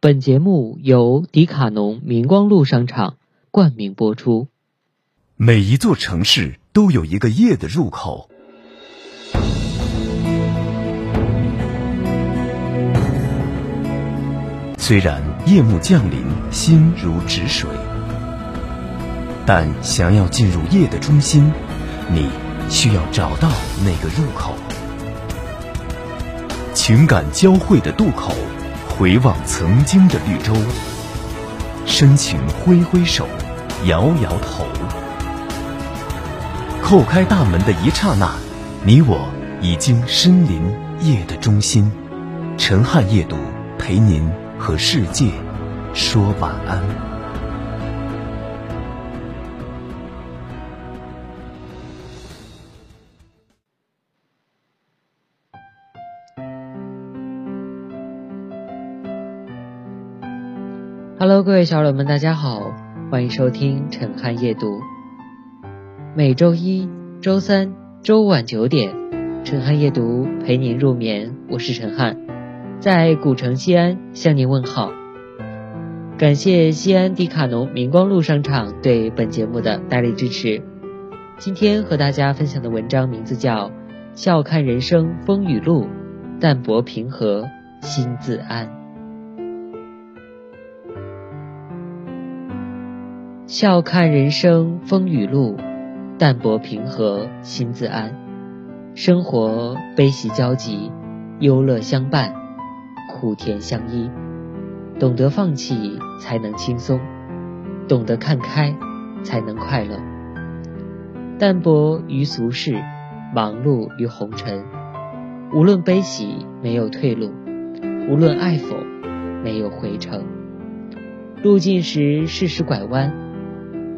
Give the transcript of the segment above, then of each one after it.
本节目由迪卡侬明光路商场冠名播出。每一座城市都有一个夜的入口。虽然夜幕降临，心如止水，但想要进入夜的中心，你需要找到那个入口。情感交汇的渡口，回望曾经的绿洲，深情挥挥手，摇摇头。叩开大门的一刹那，你我已经身临夜的中心。陈汉夜读，陪您和世界说晚安。Hello，各位小耳朵们，大家好，欢迎收听陈汉夜读。每周一、周三、周五晚九点，陈汉夜读陪您入眠。我是陈汉，在古城西安向您问好。感谢西安迪卡侬明光路商场对本节目的大力支持。今天和大家分享的文章名字叫《笑看人生风雨路，淡泊平和心自安》。笑看人生风雨路。淡泊平和，心自安。生活悲喜交集，忧乐相伴，苦甜相依。懂得放弃，才能轻松；懂得看开，才能快乐。淡泊于俗世，忙碌于红尘。无论悲喜，没有退路；无论爱否，没有回程。路尽时，适时拐弯，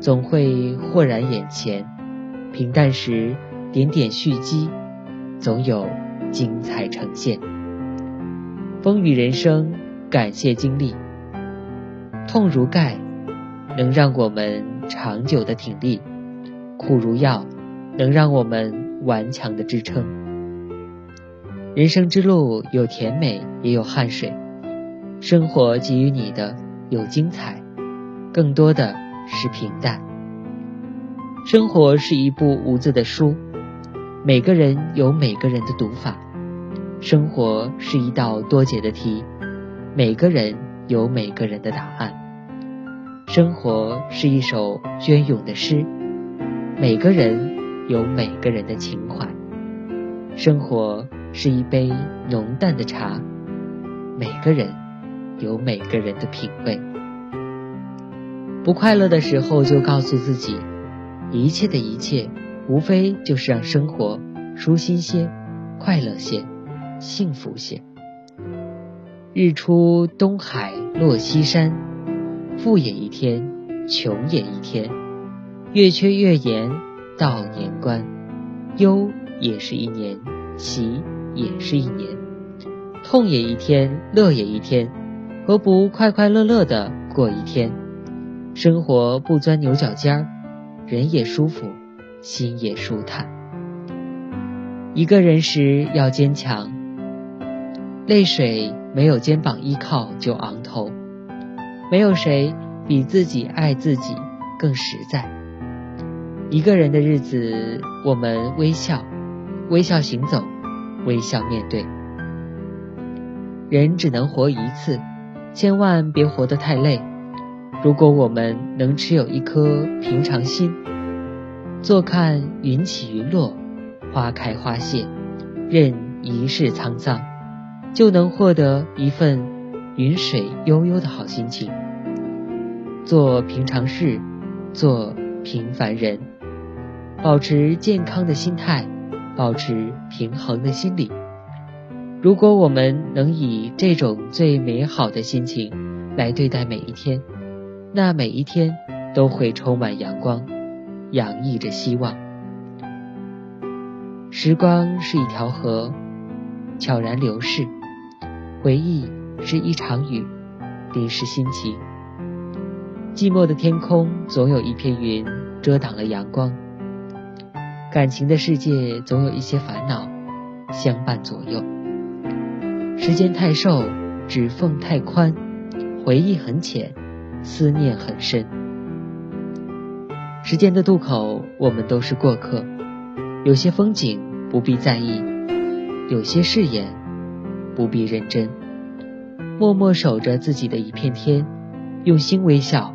总会豁然眼前。平淡时，点点蓄积，总有精彩呈现。风雨人生，感谢经历。痛如钙，能让我们长久的挺立；苦如药，能让我们顽强的支撑。人生之路有甜美，也有汗水。生活给予你的有精彩，更多的是平淡。生活是一部无字的书，每个人有每个人的读法；生活是一道多解的题，每个人有每个人的答案；生活是一首隽永的诗，每个人有每个人的情怀；生活是一杯浓淡的茶，每个人有每个人的品味。不快乐的时候，就告诉自己。一切的一切，无非就是让生活舒心些、快乐些、幸福些。日出东海落西山，富也一天，穷也一天。月缺月圆到年关，忧也是一年，喜也是一年。痛也一天，乐也一天，何不快快乐乐的过一天？生活不钻牛角尖儿。人也舒服，心也舒坦。一个人时要坚强，泪水没有肩膀依靠就昂头。没有谁比自己爱自己更实在。一个人的日子，我们微笑，微笑行走，微笑面对。人只能活一次，千万别活得太累。如果我们能持有一颗平常心，坐看云起云落，花开花谢，任一世沧桑，就能获得一份云水悠悠的好心情。做平常事，做平凡人，保持健康的心态，保持平衡的心理。如果我们能以这种最美好的心情来对待每一天。那每一天都会充满阳光，洋溢着希望。时光是一条河，悄然流逝；回忆是一场雨，淋湿心情。寂寞的天空总有一片云遮挡了阳光，感情的世界总有一些烦恼相伴左右。时间太瘦，指缝太宽，回忆很浅，思念很深。时间的渡口，我们都是过客。有些风景不必在意，有些誓言不必认真。默默守着自己的一片天，用心微笑，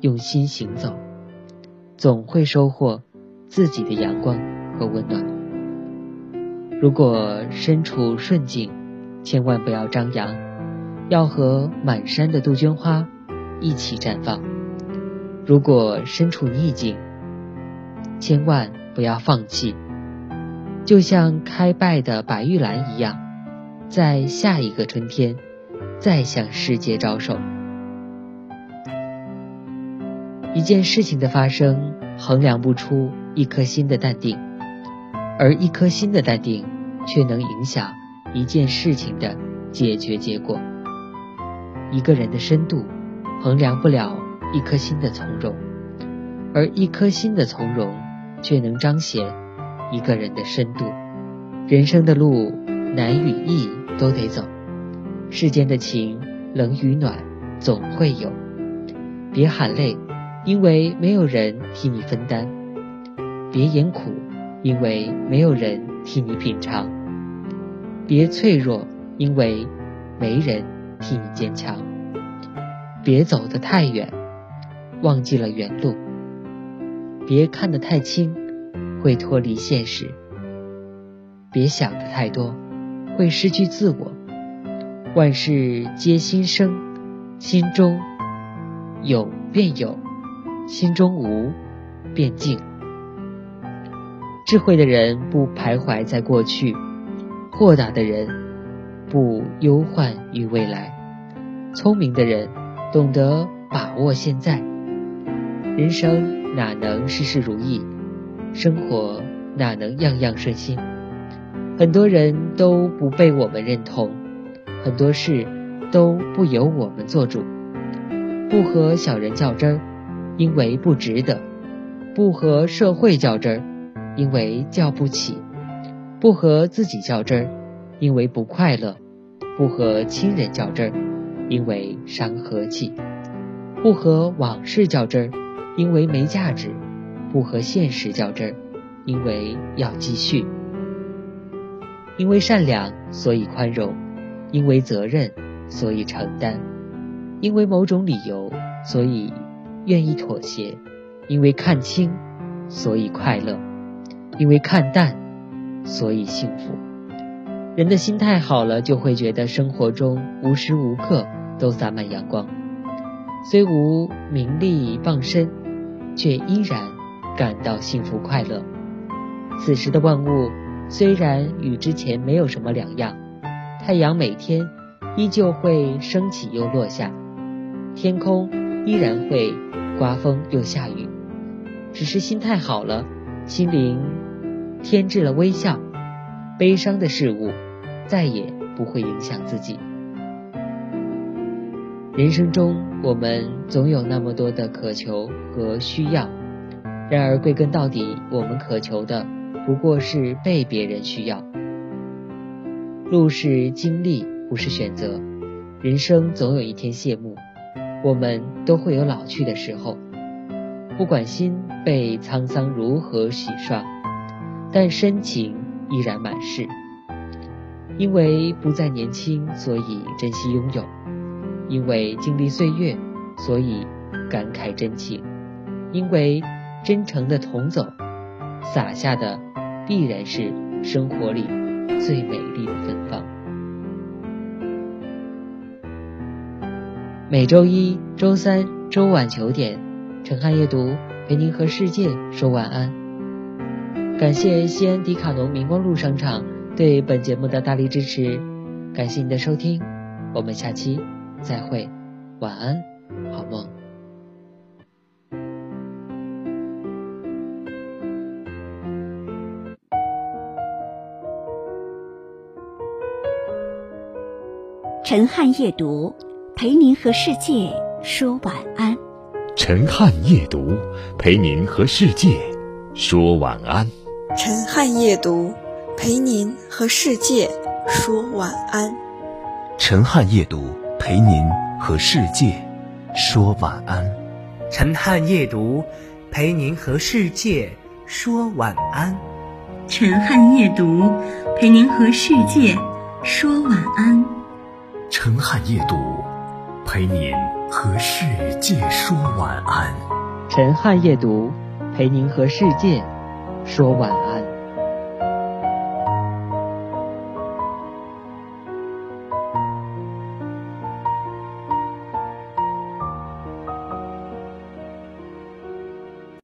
用心行走，总会收获自己的阳光和温暖。如果身处顺境，千万不要张扬，要和满山的杜鹃花一起绽放；如果身处逆境，千万不要放弃，就像开败的白玉兰一样，在下一个春天。再向世界招手。一件事情的发生，衡量不出一颗心的淡定，而一颗心的淡定，却能影响一件事情的解决结果。一个人的深度，衡量不了一颗心的从容，而一颗心的从容，却能彰显一个人的深度。人生的路，难与易都得走。世间的情，冷与暖，总会有。别喊累，因为没有人替你分担；别言苦，因为没有人替你品尝；别脆弱，因为没人替你坚强；别走得太远，忘记了原路；别看得太清，会脱离现实；别想的太多，会失去自我。万事皆心生，心中有便有，心中无便静。智慧的人不徘徊在过去，豁达的人不忧患于未来，聪明的人懂得把握现在。人生哪能事事如意，生活哪能样样顺心？很多人都不被我们认同。很多事都不由我们做主，不和小人较真儿，因为不值得；不和社会较真儿，因为较不起；不和自己较真儿，因为不快乐；不和亲人较真儿，因为伤和气；不和往事较真儿，因为没价值；不和现实较真儿，因为要继续。因为善良，所以宽容。因为责任，所以承担；因为某种理由，所以愿意妥协；因为看清，所以快乐；因为看淡，所以幸福。人的心态好了，就会觉得生活中无时无刻都洒满阳光。虽无名利傍身，却依然感到幸福快乐。此时的万物虽然与之前没有什么两样。太阳每天依旧会升起又落下，天空依然会刮风又下雨，只是心态好了，心灵添置了微笑，悲伤的事物再也不会影响自己。人生中，我们总有那么多的渴求和需要，然而归根到底，我们渴求的不过是被别人需要。路是经历，不是选择。人生总有一天谢幕，我们都会有老去的时候。不管心被沧桑如何洗刷，但深情依然满是。因为不再年轻，所以珍惜拥有；因为经历岁月，所以感慨真情；因为真诚的同走，洒下的必然是生活里。最美丽的芬芳。每周一、周三、周晚九点，陈汉夜读陪您和世界说晚安。感谢西安迪卡侬明光路商场对本节目的大力支持，感谢您的收听，我们下期再会，晚安，好梦。陈汉夜读，陪您和世界说晚安。陈汉夜读，陪您和世界说晚安。陈汉夜读，陪您和世界说晚安。陈汉夜读，陪您和世界说晚安。陈汉夜读，陪您和世界说晚安。陈汉夜读，陪您和世界说晚安。陈汉夜读，陪您和世界说晚安。陈汉夜读，陪您和世界说晚安。